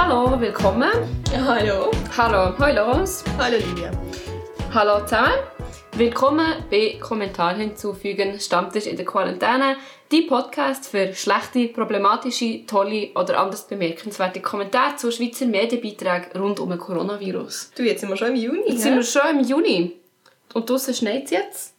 Hallo, willkommen. Hallo. Hallo, hoi los. Hallo Livia. Hallo zusammen. Willkommen bei Kommentar hinzufügen, Stammtisch in der Quarantäne. Die Podcast für schlechte, problematische, tolle oder anders bemerkenswerte Kommentare zu Schweizer Medienbeiträgen rund um den Coronavirus. Du, jetzt sind wir schon im Juni. Jetzt sind wir schon im Juni. Und draussen schneit es jetzt.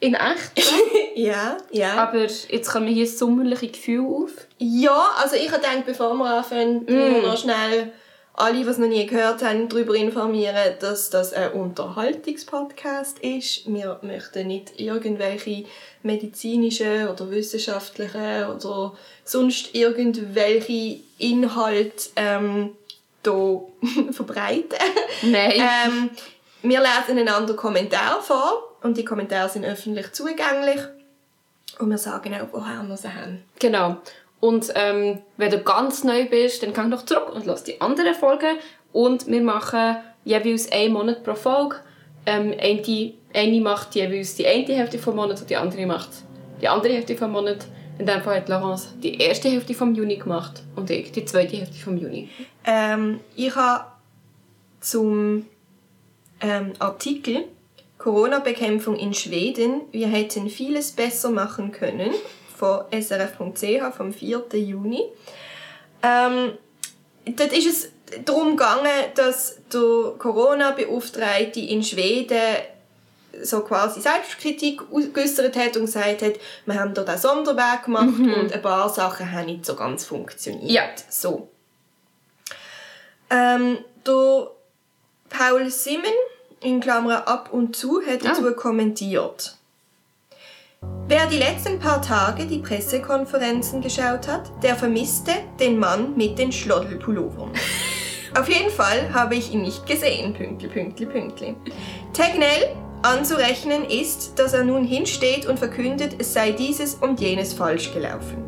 In echt. ja, ja. Aber jetzt kommen hier sommerliche Gefühle auf. Ja, also ich habe gedacht, bevor wir anfangen, mm. noch schnell alle, die es noch nie gehört haben, darüber informieren, dass das ein Unterhaltungspodcast ist. Wir möchten nicht irgendwelche medizinischen oder wissenschaftlichen oder sonst irgendwelche Inhalte ähm, hier verbreiten. Nein. ähm, wir lesen einander Kommentare vor und die Kommentare sind öffentlich zugänglich und wir sagen auch, woher wir sie haben. Genau. Und ähm, wenn du ganz neu bist, dann komm doch zurück und lass die anderen Folgen. Und wir machen jeweils einen Monat pro Folge. Ähm, eine, eine macht jeweils die eine Hälfte vom Monat und die andere macht die andere Hälfte vom Monat. In dem Fall hat Laurence die erste Hälfte vom Juni gemacht und ich die zweite Hälfte vom Juni. Ähm, ich habe zum ähm, Artikel Corona-Bekämpfung in Schweden. Wir hätten vieles besser machen können. Von srf.ch vom 4. Juni. Ähm, dort ist es darum gegangen, dass der Corona-Beauftragte in Schweden so quasi Selbstkritik geäußert hat und gesagt hat, wir haben dort einen Sonderweg gemacht mhm. und ein paar Sachen haben nicht so ganz funktioniert. Ja. So. Ähm, der Paul Simon in Klammern ab und zu, hat dazu ah. kommentiert. Wer die letzten paar Tage die Pressekonferenzen geschaut hat, der vermisste den Mann mit den Schloddelpullovern. Auf jeden Fall habe ich ihn nicht gesehen, Pünktli, Pünktli, Pünktli. Tegnell anzurechnen ist, dass er nun hinsteht und verkündet, es sei dieses und jenes falsch gelaufen.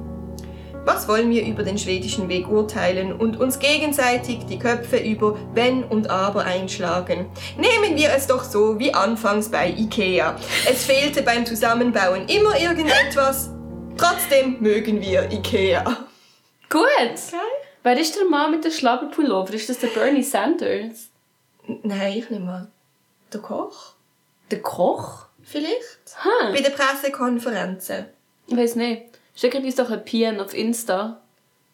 Was wollen wir über den schwedischen Weg urteilen und uns gegenseitig die Köpfe über Wenn und Aber einschlagen? Nehmen wir es doch so wie anfangs bei Ikea. Es fehlte beim Zusammenbauen immer irgendetwas. Trotzdem mögen wir Ikea. Gut. Okay. Wer ist der Mann mit dem Schlabberpullover? Ist das der Bernie Sanders? Nein, ich nehme mal. Der Koch? Der Koch? Vielleicht? Huh. Bei den Pressekonferenzen. Ich weiß nicht. Schickt uns doch ein PN auf Insta,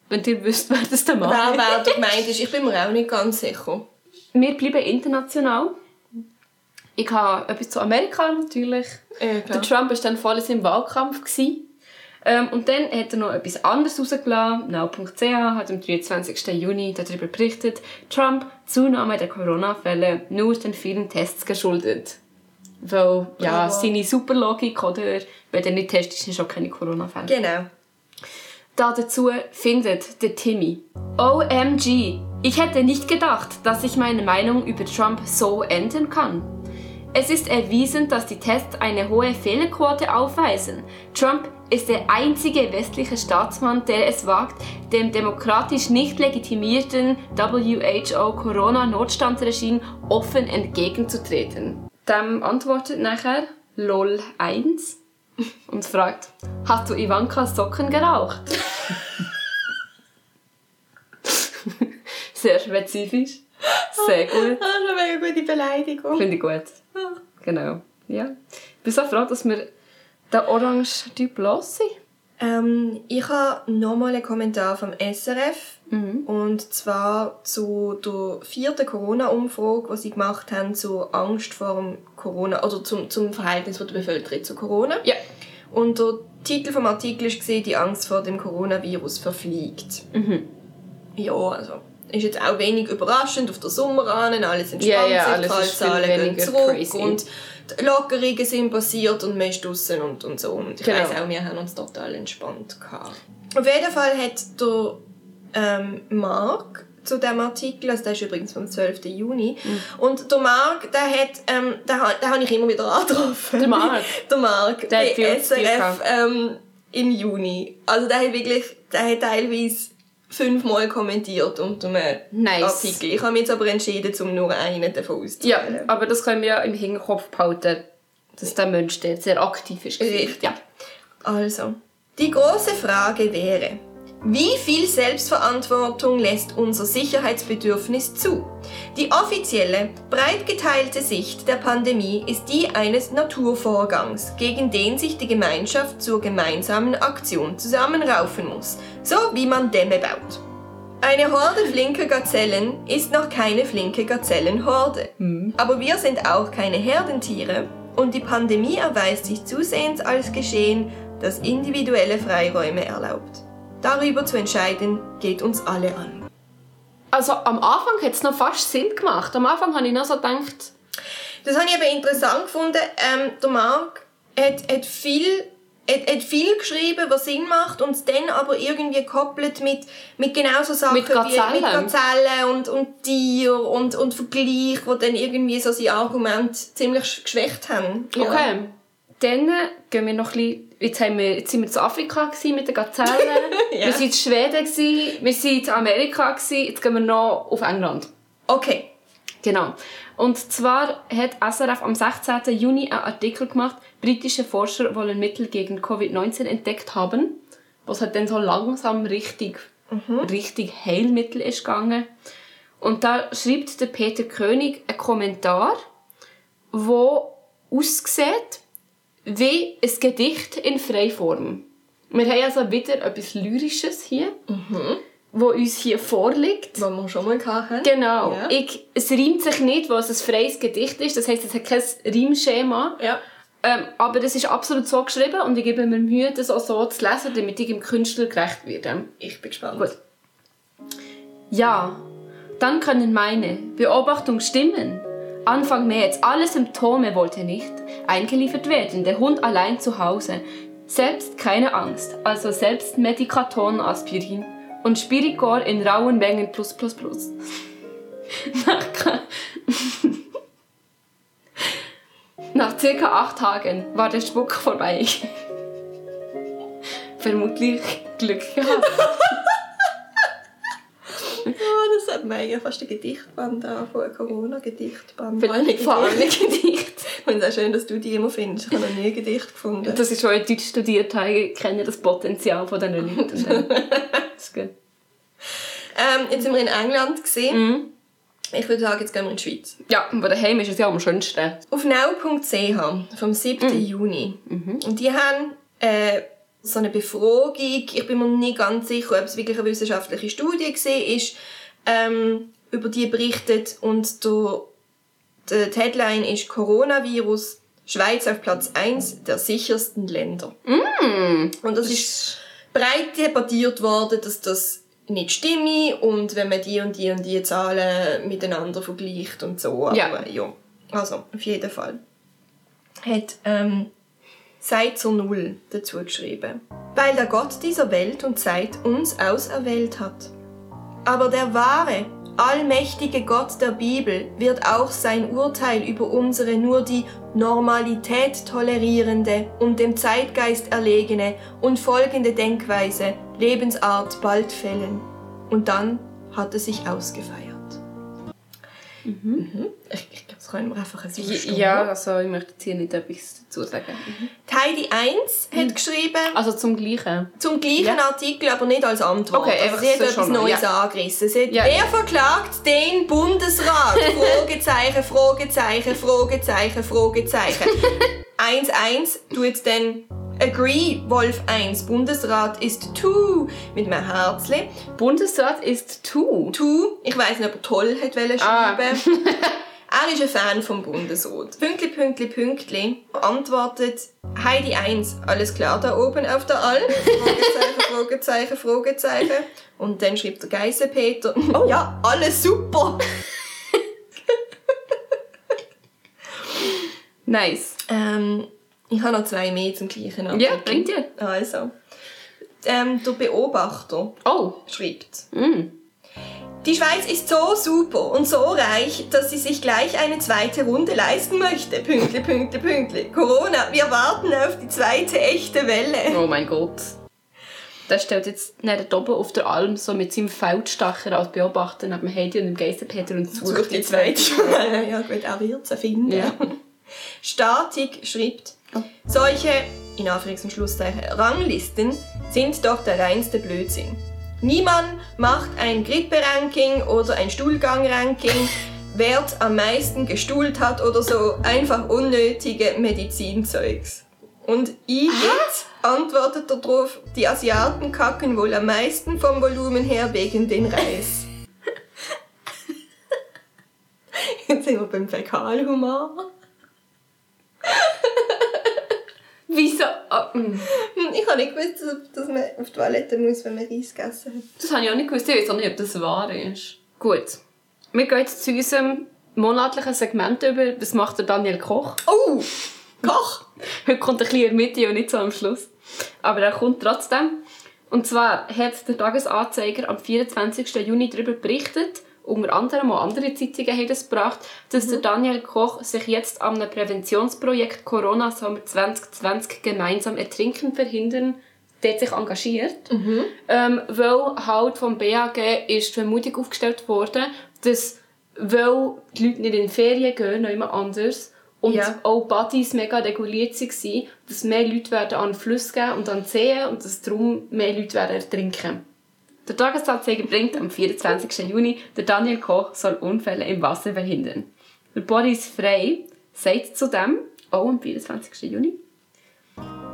wenn ihr wisst, wer das der Mann Wer, wer du gemeint ist. Ich bin mir auch nicht ganz sicher. Wir bleiben international. Ich habe etwas zu Amerika natürlich. Ja, der Trump war dann voll im Wahlkampf. Ähm, und dann hat er noch etwas anderes rausgelassen. Now.ch hat am 23. Juni darüber berichtet, Trump Zunahme der Corona-Fälle nur den vielen Tests geschuldet. Weil, ja, seine Superlogik, oder? Wenn er nicht testet, sind schon keine Corona-Fälle. Genau. Da dazu findet der Timmy. OMG, ich hätte nicht gedacht, dass ich meine Meinung über Trump so ändern kann. Es ist erwiesen, dass die Tests eine hohe Fehlerquote aufweisen. Trump ist der einzige westliche Staatsmann, der es wagt, dem demokratisch nicht legitimierten WHO-Corona-Notstandsregime offen entgegenzutreten. Dem antwortet nachher LOL 1 und fragt, hast du Ivankas Socken geraucht? Sehr spezifisch. Sehr gut. Das ist eine mega gute Beleidigung. Finde ich gut. Genau. Ja. Ich bin so froh, dass wir den orange Typ los sind. Ähm, ich habe nochmal einen Kommentar vom SRF. Mhm. Und zwar zu der vierten Corona-Umfrage, die sie gemacht haben zur Angst vor dem Corona, oder zum, zum Verhältnis der Bevölkerung zu Corona. Ja. Und der Titel vom Artikel war die Angst vor dem Coronavirus verfliegt. Mhm. Ja, also ist jetzt auch wenig überraschend auf der Sommer an, alles entspannt ja, ja, sich, Fallzahlen gehen zurück crazy. und die Lockerungen sind passiert und man ist draussen und, und so. Und ich genau. weiss auch, wir haben uns total entspannt gehabt. Auf jeden Fall hat der ähm, Mark zu diesem Artikel, also der ist übrigens vom 12. Juni. Mhm. Und der Marc, der hat, ähm, den, den habe ich immer wieder angetroffen. Der Marc? der Marc, der SRF ähm, im Juni. Also der hat wirklich, der hat teilweise fünfmal kommentiert unter einem nice. Artikel. Ich habe mich jetzt aber entschieden, um nur einen davon auszuwählen. Ja, aber das können wir ja im Hinterkopf behalten, dass der Mensch der sehr aktiv ist. Richtig. Ja. Also, die große Frage wäre, Wie viel Selbstverantwortung lässt unser Sicherheitsbedürfnis zu? Die offizielle, breit geteilte Sicht der Pandemie ist die eines Naturvorgangs, gegen den sich die Gemeinschaft zur gemeinsamen Aktion zusammenraufen muss, so wie man Dämme baut. Eine Horde flinker Gazellen ist noch keine flinke Gazellenhorde. Aber wir sind auch keine Herdentiere und die Pandemie erweist sich zusehends als Geschehen, das individuelle Freiräume erlaubt. Darüber zu entscheiden, geht uns alle an. Also am Anfang hat es noch fast Sinn gemacht. Am Anfang habe ich noch so gedacht, Das habe ich aber interessant gefunden. Ähm, der Marc hat, hat, viel, hat, hat viel geschrieben, was Sinn macht und es dann aber irgendwie gekoppelt mit, mit genau so Sachen Mit Gazellen. wie mit Gazellen und, und Tier und, und Vergleich, die dann irgendwie so sein Argument ziemlich sch- geschwächt haben. Ja. okay, dann gehen wir noch ein bisschen, jetzt, haben wir, jetzt sind wir zu Afrika gewesen mit den Gazellen, Ja. wir sind in Schweden, gewesen, wir sind in Amerika, gewesen, jetzt gehen wir noch auf England. Okay. Genau. Und zwar hat SRF am 16. Juni einen Artikel gemacht, britische Forscher wollen Mittel gegen Covid-19 entdeckt haben, was halt dann so langsam richtig, richtig Heilmittel ist gegangen. Und da schreibt der Peter König einen Kommentar, wo aussieht wie ein Gedicht in Freiform. Wir haben also wieder etwas Lyrisches hier, wo uns hier vorliegt. Was wir schon mal hatten. Genau. Ja. Ich, es reimt sich nicht, weil es ein freies Gedicht ist. Das heisst, es hat kein Reimschema. Ja. Ähm, aber es ist absolut so geschrieben und ich gebe mir Mühe, das auch so zu lesen, damit ich dem Künstler gerecht werde. Ich bin gespannt. Gut. Ja, dann können meine Beobachtungen stimmen. Anfang März, alle Symptome wollte nicht eingeliefert werden. Der Hund allein zu Hause. Selbst keine Angst, also selbst Medikaton, Aspirin und Spiricor in rauen Mengen plus plus plus. Nach, Nach circa acht Tagen war der Spuck vorbei. Vermutlich Glück gehabt. Ja, das hat mir ja fast ein Gedichtband an, von einem Corona-Gedichtband. Vor allem Gedicht. Ich finde es auch schön, dass du die immer findest. Ich habe noch nie ein Gedicht gefunden. Das ist schon in Deutsch studiert habe, ich kenne das Potenzial von diesen Leuten. Das ist gut. Ähm, jetzt sind wir in England gesehen. Mhm. Ich würde sagen, jetzt gehen wir in die Schweiz. Ja, aber daheim ist es ja am schönsten. Auf now.ch vom 7. Mhm. Juni. Und die haben äh, so eine Befragung, ich bin mir nicht ganz sicher, ob es wirklich eine wissenschaftliche Studie war, ist, ähm, über die berichtet und der, der die Headline ist Coronavirus, Schweiz auf Platz 1 der sichersten Länder. Mm. Und das ist breit debattiert worden, dass das nicht stimme und wenn man die und die und die Zahlen miteinander vergleicht und so. Aber Ja. ja, also auf jeden Fall. Hat ähm, Zeit zur Null dazu geschrieben. Weil der Gott dieser Welt und Zeit uns auserwählt hat. Aber der wahre, allmächtige Gott der Bibel wird auch sein Urteil über unsere nur die Normalität tolerierende und dem Zeitgeist erlegene und folgende Denkweise, Lebensart bald fällen. Und dann hat er sich ausgefeiert. Mhm. Ich, ich glaube, das können wir einfach so stehen. Ja, also ich möchte jetzt hier nicht etwas dazu sagen. Die Heidi 1 hat geschrieben, Also zum Gleichen. zum gleichen Ja. Artikel, aber nicht als Antwort. Okay, also einfach sie hat so etwas Neues ja. angerissen. Sie hat, Ja. Wer verklagt den Bundesrat? Fragezeichen, Fragezeichen, Fragezeichen, Fragezeichen. 1-1, du jetzt dann Agree, Wolf 1. Bundesrat ist tu mit einem Herzli. Bundesrat ist tu. Tu, ich weiss nicht, ob er toll hat Ah. schreiben. er ist ein Fan vom Bundesrat. Pünktli, Pünktli, Pünktli. Antwortet Heidi 1. Alles klar da oben auf der Alm? Fragezeichen, Fragezeichen, Fragezeichen. Und dann schreibt der Geisenpeter. Ja, alles super. Nice. Ähm, ich habe noch zwei mehr zum gleichen Artikel. Ja, bringt dir. Also. Ähm, der Beobachter Oh. schreibt. Mm. Die Schweiz ist so super und so reich, dass sie sich gleich eine zweite Runde leisten möchte. Pünktli, Pünktli, Pünktli. Corona, wir warten auf die zweite echte Welle. Oh mein Gott. Der stellt jetzt nicht oben auf der Alm so mit seinem Feldstacher als Beobachter neben dem Heidi und dem Geisterpeter und sucht Sucht die zweite Welle. Ja gut, er wird sie finden. Ja. Statik schreibt. Solche, in Anführungs- und Schlusszeichen, Ranglisten sind doch der reinste Blödsinn. Niemand macht ein Grippe-Ranking oder ein Stuhlgang-Ranking, wer am meisten gestuhlt hat oder so. Einfach unnötige Medizinzeugs. Und ich jetzt antwortet darauf, die Asiaten kacken wohl am meisten vom Volumen her wegen den Reis. Jetzt sind wir beim Fäkalhumor. Wieso? Oh. Ich habe nicht gewusst, dass man auf die Toilette muss, wenn man Reis gegessen hat. Das habe ich auch nicht gewusst. Ich weiß auch nicht, ob das wahr ist. Gut. Wir gehen jetzt zu unserem monatlichen Segment über. Was macht der Daniel Koch? Oh! Koch! Heute kommt ein bisschen in der Mitte und nicht so am Schluss. Aber er kommt trotzdem. Und zwar hat der Tagesanzeiger am 24. Juni darüber berichtet, unter anderem auch andere Zeitungen haben das gebracht, dass mhm. der Daniel Koch sich jetzt an einem Präventionsprojekt Corona Sommer 2020 gemeinsam Ertrinken verhindern der sich engagiert, mhm. ähm, weil halt vom BAG ist die Vermutung aufgestellt worden, dass weil die Leute nicht in Ferien gehen, noch immer anders, und ja. auch Buddies mega reguliert waren, dass mehr Leute werden an Fluss gehen und an Seen und dass darum mehr Leute werden ertrinken. Der Tagesanzeiger bringt am 24. Juni, der Daniel Koch soll Unfälle im Wasser verhindern. Der Boris Frey sagt zudem, auch am 24. Juni,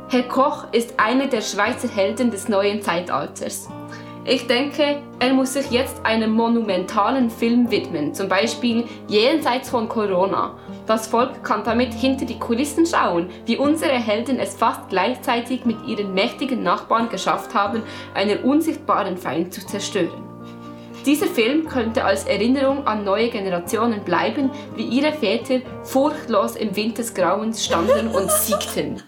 Herr Koch ist einer der Schweizer Helden des neuen Zeitalters. Ich denke, er muss sich jetzt einem monumentalen Film widmen, zum Beispiel Jenseits von Corona. Das Volk kann damit hinter die Kulissen schauen, wie unsere Helden es fast gleichzeitig mit ihren mächtigen Nachbarn geschafft haben, einen unsichtbaren Feind zu zerstören. Dieser Film könnte als Erinnerung an neue Generationen bleiben, wie ihre Väter furchtlos im Wind des Grauens standen und siegten.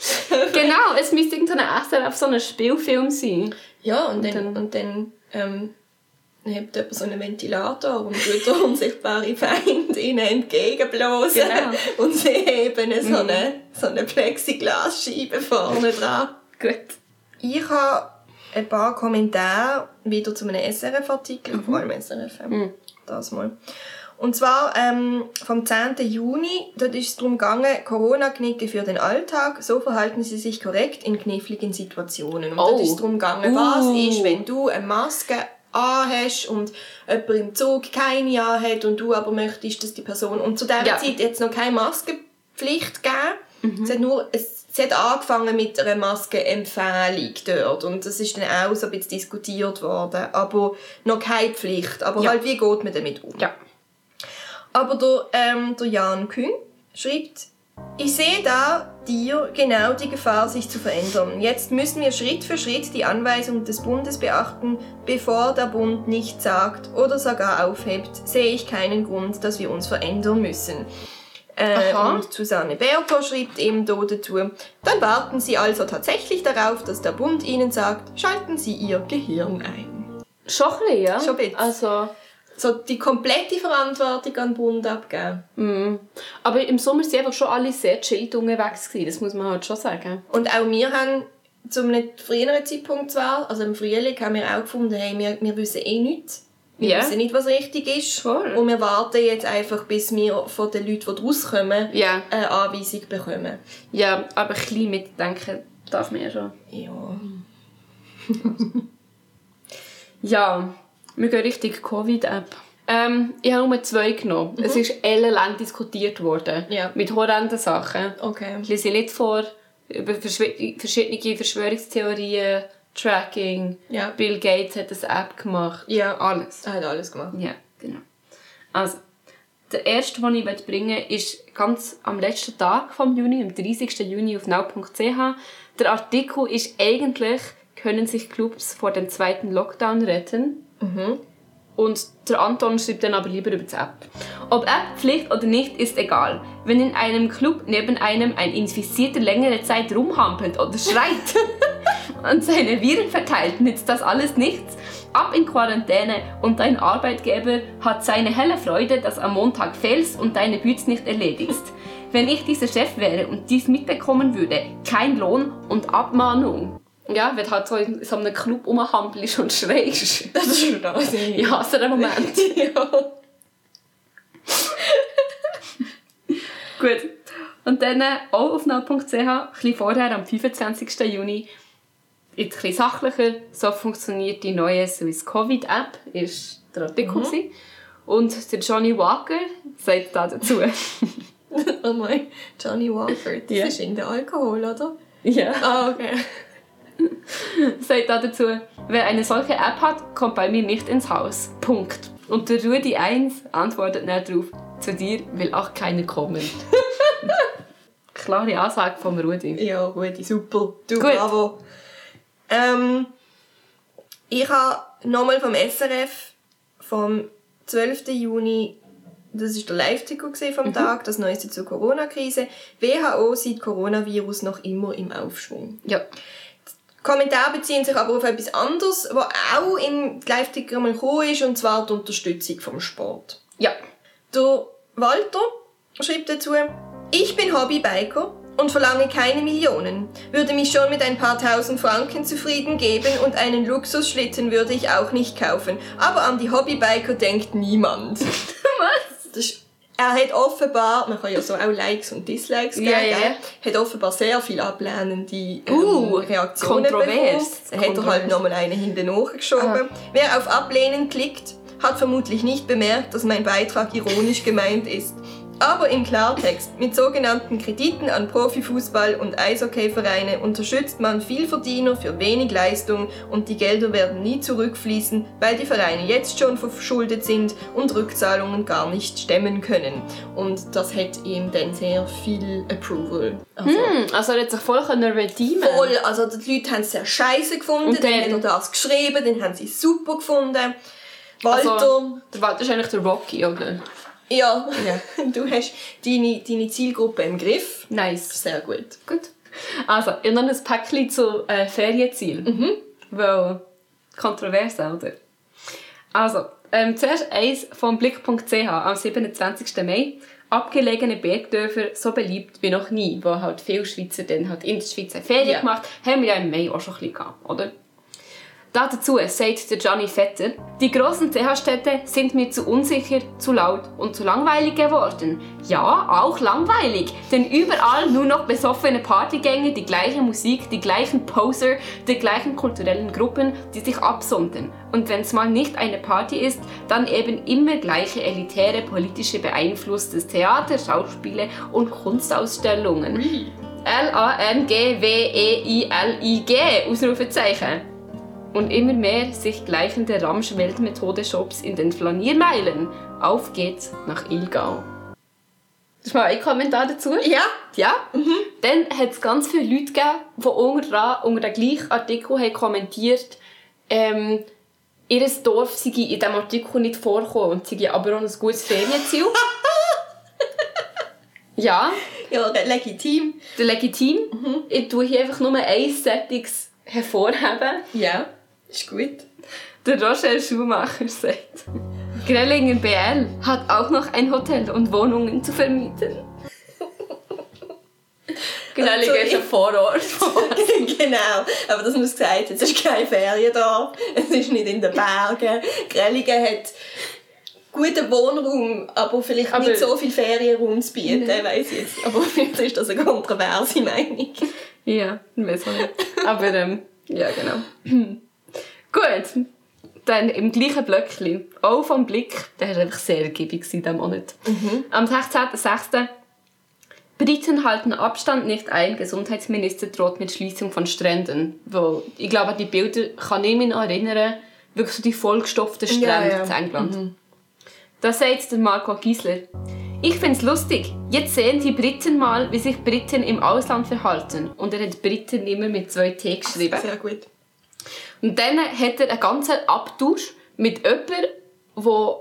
genau, es müsste irgendein auf so einem Spielfilm sein. Ja, und, und dann, und dann ähm, hebt jemand so einen Ventilator und tut der unsichtbare Feind ihnen entgegenblasen. Genau. Und sie heben so eine, so eine Plexiglasscheibe vorne dran. Gut. Ich habe ein paar Kommentare wieder zu einem SRF-Artikel, mhm. vor allem SRF, mhm. das mal. Und zwar ähm, vom 10. Juni, dort ist es darum gegangen, Corona-Knicke für den Alltag, so verhalten sie sich korrekt in kniffligen Situationen. Und oh. dort ist es darum gegangen, uh. was ist, wenn du eine Maske anhast und jemand im Zug keine anhat und du aber möchtest, dass die Person... Und zu dieser ja. Zeit jetzt noch keine Maskenpflicht gegeben. Mhm. Es hat nur... Es, sie hat angefangen mit einer Maskenempfehlung dort und das ist dann auch so ein bisschen diskutiert worden, aber noch keine Pflicht. Aber ja. halt, wie geht man damit um? Ja. Aber der, ähm, der Jan Kühn schreibt, ich sehe da dir genau die Gefahr, sich zu verändern. Jetzt müssen wir Schritt für Schritt die Anweisungen des Bundes beachten. Bevor der Bund nichts sagt oder sogar aufhebt, sehe ich keinen Grund, dass wir uns verändern müssen. Äh, und Susanne Berto schreibt eben dazu, dann warten Sie also tatsächlich darauf, dass der Bund Ihnen sagt, schalten Sie Ihr Gehirn ein. Schon ein bisschen, ja? Schon ein Also so die komplette Verantwortung an den Bund abgeben. Mm. Aber im Sommer sind einfach schon alle sehr chillt unterwegs gewesen, das muss man halt schon sagen. Und auch wir haben zu einem früheren Zeitpunkt zwar, also im Frühling, haben wir auch gefunden, hey, wir, wir wissen eh nichts. Wir yeah. wissen nicht, was richtig ist. Voll. Und wir warten jetzt einfach, bis wir von den Leuten, die rauskommen, yeah. eine Anweisung bekommen. Ja, aber ein bisschen mitdenken darf man ja schon. Ja. ja. Wir gehen richtig Covid-App. Ähm, ich habe nur zwei genommen. Mhm. Es ist ellenlang diskutiert worden. Ja. Mit horrenden Sachen. Okay. Ich lese nicht vor über verschiedene Verschwörungstheorien, Tracking. Ja. Bill Gates hat eine App gemacht. Ja. Alles. Er hat alles gemacht. Ja, genau. Also, der erste, den ich bringen möchte, ist ganz am letzten Tag vom Juni, am 30. Juni auf now.ch. Der Artikel ist eigentlich, können sich Clubs vor dem zweiten Lockdown retten? Und der Anton schreibt dann aber lieber über die App. Ob App Pflicht oder nicht, ist egal. Wenn in einem Club neben einem ein Infizierter längere Zeit rumhampelt oder schreit und seine Viren verteilt, nützt das alles nichts. Ab in Quarantäne und dein Arbeitgeber hat seine helle Freude, dass am Montag fehlst und deine Bütz nicht erledigst. Wenn ich dieser Chef wäre und dies mitbekommen würde, kein Lohn und Abmahnung. Ja, wenn du halt so in so einem Club rumhampelst und schreist. Das ist schon das. Ich hasse den Moment. ja. Gut. Und dann auch auf null.ch, ein bisschen vorher, am 25. Juni, jetzt ein bisschen sachlicher. So funktioniert die neue Swiss Covid App, ist der Artikel. Mhm. Und der Johnny Walker sagt da dazu. oh mein, Johnny Walker, das yeah. ist in der Alkohol, oder? Ja. Ah, okay. sagt da dazu, wer eine solche App hat, kommt bei mir nicht ins Haus. Punkt. Und der Rudi 1 antwortet nicht darauf, zu dir will auch keiner kommen. Klare Ansage vom Rudi. Ja, Rudi, super. Du, Gut. bravo. Ähm, ich habe nochmal vom SRF vom 12. Juni, das ist der Live-Ticker vom mhm. Tag, das Neueste zur Corona-Krise. WHO sieht Coronavirus noch immer im Aufschwung. Ja. Kommentare beziehen sich aber auf etwas anderes, was auch im Live-Ticker mal gekommen ist, und zwar die Unterstützung vom Sport. Ja. Der Walter schreibt dazu, ich bin Hobbybiker und verlange keine Millionen, würde mich schon mit ein paar tausend Franken zufrieden geben und einen Luxusschlitten würde ich auch nicht kaufen. Aber an die Hobbybiker denkt niemand. Was? Das er hat offenbar, man kann ja so auch Likes und Dislikes geben, yeah, yeah. hat offenbar sehr viele ablehnende ähm, uh, Reaktionen kontrovers. bekommen. Er hat halt nochmal eine hinten nachgeschoben. Aha. Wer auf Ablehnen klickt, hat vermutlich nicht bemerkt, dass mein Beitrag ironisch gemeint ist. Aber im Klartext, mit sogenannten Krediten an Profifußball- und Eishockeyvereine unterstützt man Vielverdiener für wenig Leistung und die Gelder werden nie zurückfließen, weil die Vereine jetzt schon verschuldet sind und Rückzahlungen gar nicht stemmen können. Und das hat ihm dann sehr viel Approval. Also, hm, also er hat sich voll redeemen Voll, also die Leute haben es sehr scheiße gefunden, und dann, dann hat er das geschrieben, dann haben sie es super gefunden. Walter... Also, der Walter ist eigentlich der Rocky, oder? Ja, ja. du hast deine, deine Zielgruppe im Griff. Nice. Sehr gut. Gut. Also, ich noch ein Päckchen zu äh, Ferienziel. Mhm. Weil, kontrovers, oder? Also, ähm, zuerst eins vom Blick.ch am 27. Mai. Abgelegene Bergdörfer so beliebt wie noch nie, wo halt viele Schweizer dann halt in der Schweiz Ferien yeah. gemacht haben. wir ja im Mai auch schon ein bisschen gehabt, oder? Dazu sagt der Gianni Vetter, die großen CH-Städte sind mir zu unsicher, zu laut und zu langweilig geworden. Ja, auch langweilig, denn überall nur noch besoffene Partygänge, die gleiche Musik, die gleichen Poser, die gleichen kulturellen Gruppen, die sich absondern. Und wenn es mal nicht eine Party ist, dann eben immer gleiche elitäre politische Beeinfluss des Theater, Schauspiele und Kunstausstellungen. L-A-N-G-W-E-I-L-I-G, Ausrufezeichen und immer mehr sich gleichende Ramsch-Weltmethode-Shops in den Flaniermeilen. Auf geht's nach Ilgau. Das ist mal ein Kommentar dazu. Ja. Ja. Mhm. Dann hat es ganz viele Leute gegeben, die unter, unter dem gleichen Artikel haben kommentiert ähm, ihr Dorf sei in diesem Artikel nicht vorgekommen und sei aber auch ein gutes Ferienziel. ja. Ja, legitim. Der legitim. Mhm. Ich tue hier einfach nur ein Settings hervorheben. Ja. Ist gut. Der Roger Schumacher sagt, Grellingen BL hat auch noch ein Hotel und Wohnungen zu vermieten. Grellingen also, ist ein Vorort. genau, aber das muss gesagt es ist kein Feriendorf, es ist nicht in den Bergen. Grellingen hat guten Wohnraum, aber vielleicht aber, nicht so viel Ferienraum zu bieten, nee. weiss ich jetzt. Aber vielleicht ist das eine kontroverse Meinung. Ja, weiß auch nicht. Aber ähm, ja, genau. Gut, dann im gleichen Blöckchen, auch vom Blick, der war einfach sehr ergiebig diesen Monat. Mhm. Am 16.06. Briten halten Abstand nicht ein. Gesundheitsminister droht mit Schließung von Stränden. Wo, ich glaube, an die Bilder kann ich mich noch erinnern. Wirklich so die vollgestopften Strände ja, ja. in England. Mhm. Da sagt Marco Giesler. Ich finde es lustig. Jetzt sehen die Briten mal, wie sich Briten im Ausland verhalten. Und er hat Briten immer mit zwei T geschrieben. Sehr gut. Und dann hat er einen ganzen Abtausch mit jemandem, der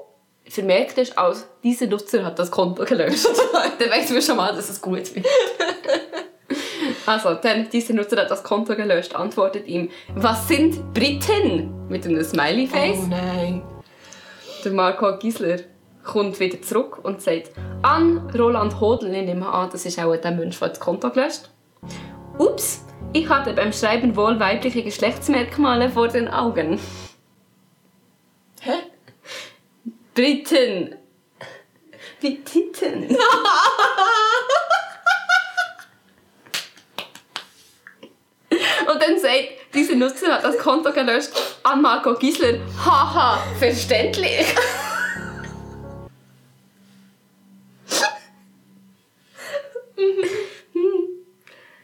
vermerkt ist, als dieser Nutzer hat das Konto gelöscht. dann weißt du schon mal, dass es gut wird. also, dann, dieser Nutzer hat das Konto gelöscht, antwortet ihm, was sind Briten? Mit einem Smiley-Face. Oh nein. Der Marco Gisler kommt wieder zurück und sagt, an Roland Hodel, ich nehme an, das ist auch der Mensch, der das Konto gelöscht Ups, ich hatte beim Schreiben wohl weibliche Geschlechtsmerkmale vor den Augen. Hä? Briten. Wie Titten. Und dann sagt, diese Nutzer hat das Konto gelöscht an Marco Gisler. Haha, verständlich.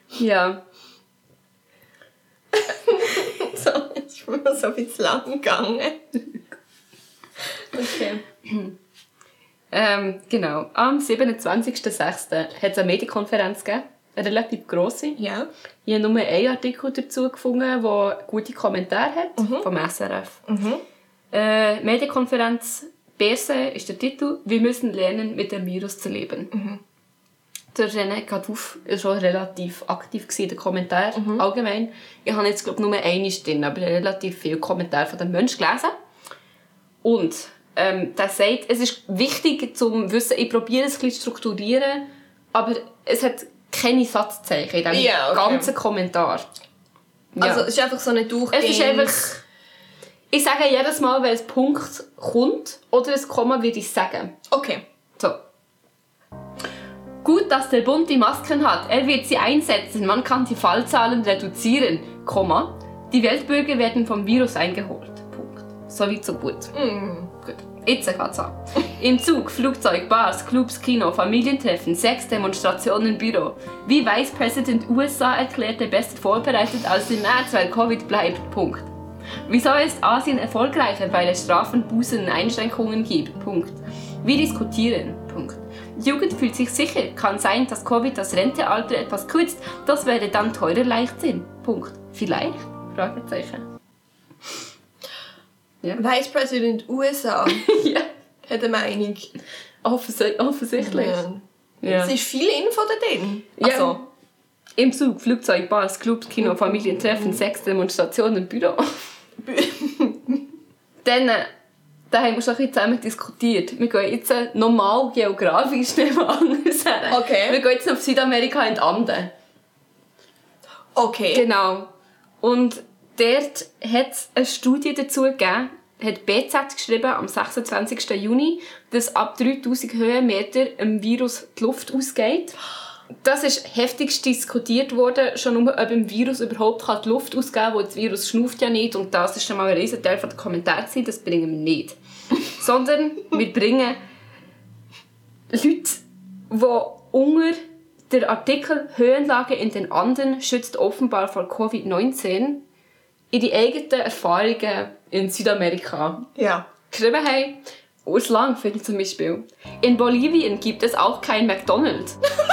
ja. Ist mir so ein bisschen lang gegangen. Okay. Ähm, genau. Am 27.06. hat es eine Medienkonferenz gegeben. Eine relativ grosse. Ja. Ich habe nur einen Artikel dazu gefunden, der gute Kommentare hat, vom SRF. Äh, Medienkonferenz Berse ist der Titel «Wir müssen lernen, mit dem Virus zu leben». Der René Cadouf war schon relativ aktiv in den Kommentaren allgemein. Ich habe jetzt glaube nur eine drin, aber relativ viele Kommentare von den Menschen gelesen. Und ähm, der sagt, es ist wichtig zum Wissen, ich probiere es ein bisschen zu strukturieren, aber es hat keine Satzzeichen in diesem Ja, okay. ganzen Kommentar. Ja. Also, es ist einfach so eine es durchgehende... ist einfach... Ich sage jedes Mal, wenn ein Punkt kommt oder ein Komma, würde ich sagen. Okay. Gut, dass der Bund die Masken hat. Er wird sie einsetzen. Man kann die Fallzahlen reduzieren. Komma. Die Weltbürger werden vom Virus eingeholt. Punkt. So weit, so gut. Mm. Gut. Jetzt geht's an. Im Zug, Flugzeug, Bars, Clubs, Kino, Familientreffen, Sex, Demonstrationen, Büro. Wie Vice President USA erklärte, besser vorbereitet als im März, weil Covid bleibt. Punkt. Wieso ist Asien erfolgreicher? Weil es Strafen, Bußen und Einschränkungen gibt. Punkt. Wir diskutieren. Jugend fühlt sich sicher. Kann sein, dass Covid das Rentealter etwas kürzt. Das wäre dann teurer Leichtsinn. Punkt. Vielleicht? Fragezeichen. Ja. Vice President USA ja. hat eine Meinung. Offensi offensichtlich. Ja. Ja. Es ist viel Info da drin. Ja. Also, Im Zug, Flugzeug, Bars, Clubs, Kino, Familientreffen, Sex, Demonstrationen, Büro. Dann, äh, da haben wir schon ein bisschen zusammen diskutiert. Wir gehen jetzt äh, normal geografisch nicht mehr anders her. Okay. Wir gehen jetzt auf Südamerika in die Anden. okay. Genau. Und dort hat es eine Studie dazu gegeben, hat BZ geschrieben am 26. Juni, dass ab 3000 Höhenmeter im Virus die Luft ausgeht. Das ist heftigst diskutiert worden, schon nur, ob im Virus überhaupt die Luft ausgehen kann, wo das Virus schnauft ja nicht. Und das ist schon mal ein riesen Teil der Kommentare, das bringen wir nicht. Sondern wir bringen Leute, die unter der Artikel Höhenlage in den Anden schützt offenbar vor Covid-19 ihre eigenen Erfahrungen in Südamerika Ja. geschrieben haben. Urs Langfeld zum Beispiel. In Bolivien gibt es auch kein McDonald's.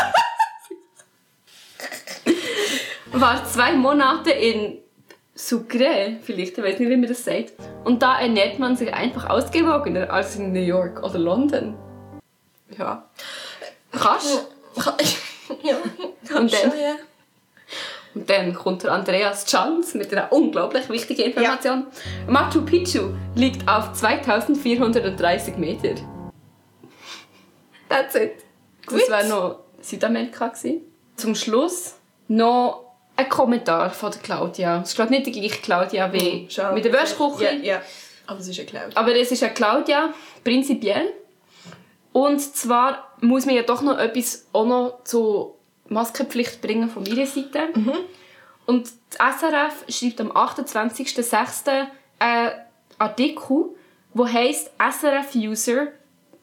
War zwei Monate in Sucre, vielleicht, ich weiß nicht, wie man das sagt. Und da ernährt man sich einfach ausgewogener als in New York oder London. Ja. Kannst ja. Und dann- ja. Und dann kommt der Andreas Chans mit einer unglaublich wichtigen Information. Machu Picchu liegt auf 2430 Meter. That's it. Das war noch Südamerika. Gewesen. Zum Schluss noch ein Kommentar von der Claudia. Es ist glaube nicht die gleiche Claudia wie Schau. mit der Wäschküche. Ja, ja. Aber es ist ja Cloud. Aber es ist eine Claudia, prinzipiell. Und zwar muss man ja doch noch etwas auch noch zur Maskenpflicht bringen von ihrer Seite. Und das SRF schreibt am 28.06. einen Artikel, wo heißt SRF-User,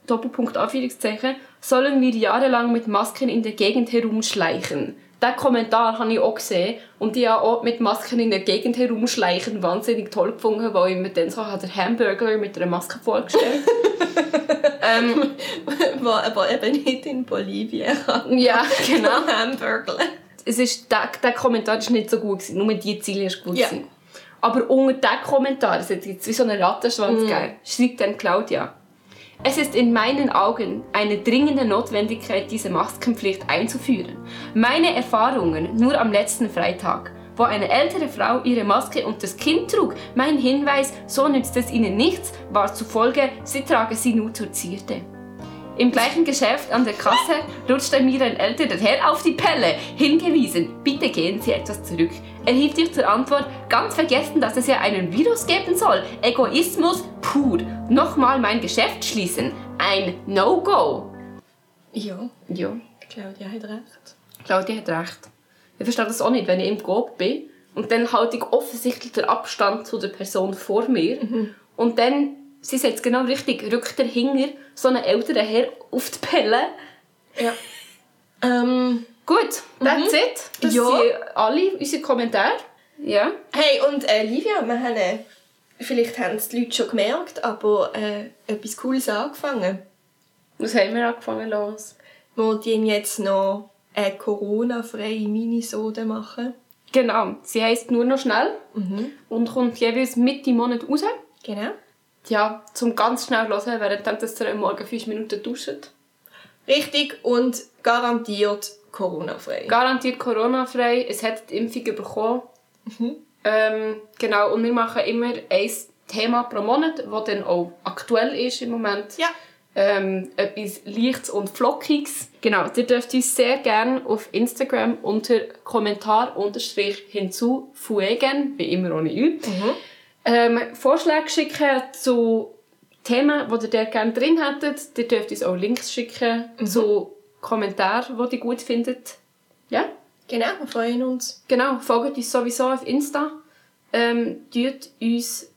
Doppelpunkt Anführungszeichen, sollen wir jahrelang mit Masken in der Gegend herumschleichen. Diesen Kommentar habe ich auch gesehen und ich habe auch mit Masken in der Gegend herumschleichen wahnsinnig toll gefunden, weil ich mir dann so den Hamburger mit einer Maske vorgestellt ähm, aber eben nicht in Bolivien. Ja, genau. Hamburger. es ist, der, der Kommentar war nicht so gut, gewesen, nur die Ziele ist gut. Ja. gewesen. Aber unter diesem Kommentar, es hat jetzt wie so einen Rattenschwanz gegeben, schreibt dann Claudia. Es ist in meinen Augen eine dringende Notwendigkeit, diese Maskenpflicht einzuführen. Meine Erfahrungen nur am letzten Freitag, wo eine ältere Frau ihre Maske unter das Kinn trug. Mein Hinweis, so nützt es ihnen nichts, war zufolge, sie trage sie nur zur Zierde. Im gleichen Geschäft an der Kasse rutschte mir ein älterer Herr auf die Pelle, hingewiesen, bitte gehen Sie etwas zurück. Erhielt ich zur Antwort, ganz vergessen, dass es ja einen Virus geben soll. Egoismus pur. Nochmal mein Geschäft schließen. Ein No-Go. Ja, Ja, Claudia hat recht. Claudia hat recht. Ich verstehe das auch nicht, wenn ich im Coop bin Und dann halte ich offensichtlich den Abstand zu der Person vor mir. Und dann, sie sagt es genau richtig, rückt der Hinger so einen älteren Herr auf die Pelle. Ja. Ähm, Gut, that's it. Das Ja. sind alle unsere Kommentare. Ja. hey, und äh, Livia, wir haben, äh, vielleicht haben es die Leute schon gemerkt, aber äh, etwas Cooles angefangen. Was haben wir angefangen los? Wir die jetzt noch eine Corona-freie Minisode machen. Genau, sie heisst nur noch schnell und kommt jeweils Mitte Monat raus. Genau. Ja, zum ganz schnell hören, während dass ihr am Morgen 5 Minuten duscht. Richtig und garantiert Corona-frei. Garantiert Corona-frei. Es hat die Impfung bekommen. Ähm, genau, und wir machen immer ein Thema pro Monat, das dann auch aktuell ist im Moment. Ja. Ähm, etwas Leichtes und Flockiges. Genau, ihr dürft uns sehr gerne auf Instagram unter Kommentar unterstrich hinzufügen, wie immer ohne Ü. Ähm, Vorschläge schicken zu Themen, die ihr gerne drin hättet. Ihr dürft uns auch Links schicken zu Kommentaren, die ihr gut findet. Ja? Genau, wir freuen uns. Genau, folgt uns sowieso auf Insta. Ähm, tut uns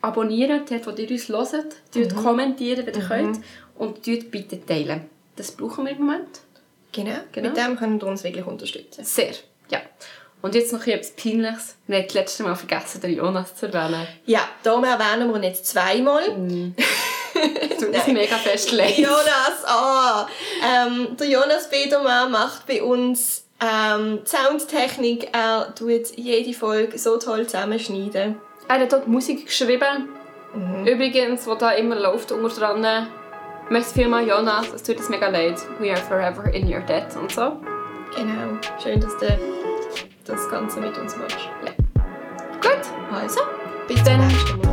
abonnieren, dort wo ihr uns hört. Tut kommentieren, wenn ihr könnt. Und tut bitte teilen. Das brauchen wir im Moment. Genau. Genau. Mit dem können ihr uns wirklich unterstützen. Sehr, ja. Und jetzt noch etwas Peinliches. Wir haben das letzte Mal vergessen, den Jonas zu erwähnen. Ja, darum erwähnen wir ihn jetzt zweimal. Tut uns mega fest leid. Jonas, ah! Ähm, der Jonas Bedermann macht bei uns ähm, die Soundtechnik. Er tut jede Folge so toll zusammenschneiden. Er hat dort Musik geschrieben. Übrigens, wo da immer läuft unter dran. Merci vielmals, Jonas. Es tut uns mega leid. We are forever in your debt und so. Genau. Schön, dass du das Ganze mit uns machst. Gut, Also, bis Mal.